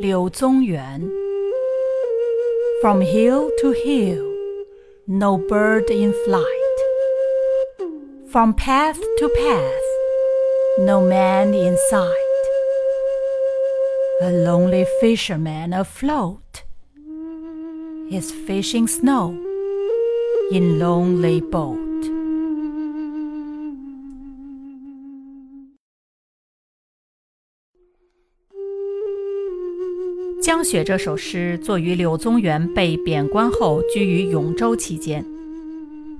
柳宗元 From hill to hill, no bird in flight. From path to path, no man in sight. A lonely fisherman afloat is fishing snow in lonely boat. 《 江雪》这首诗作于柳宗元被贬官后居于永州期间，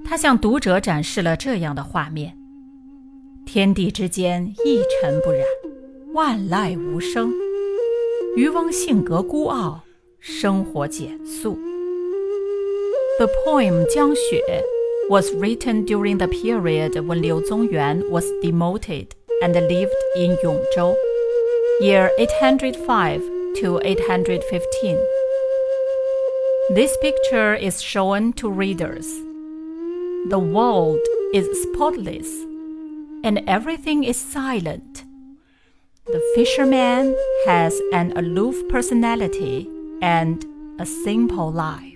他向读者展示了这样的画面：天地之间一尘不染，万籁无声。渔翁性格孤傲，生活简素。The poem《江雪》was written during the period when Liu Zongyuan was demoted and lived in Yongzhou, year 805 to 815. This picture is shown to readers. The world is spotless, and everything is silent. The fisherman has an aloof personality and a simple life.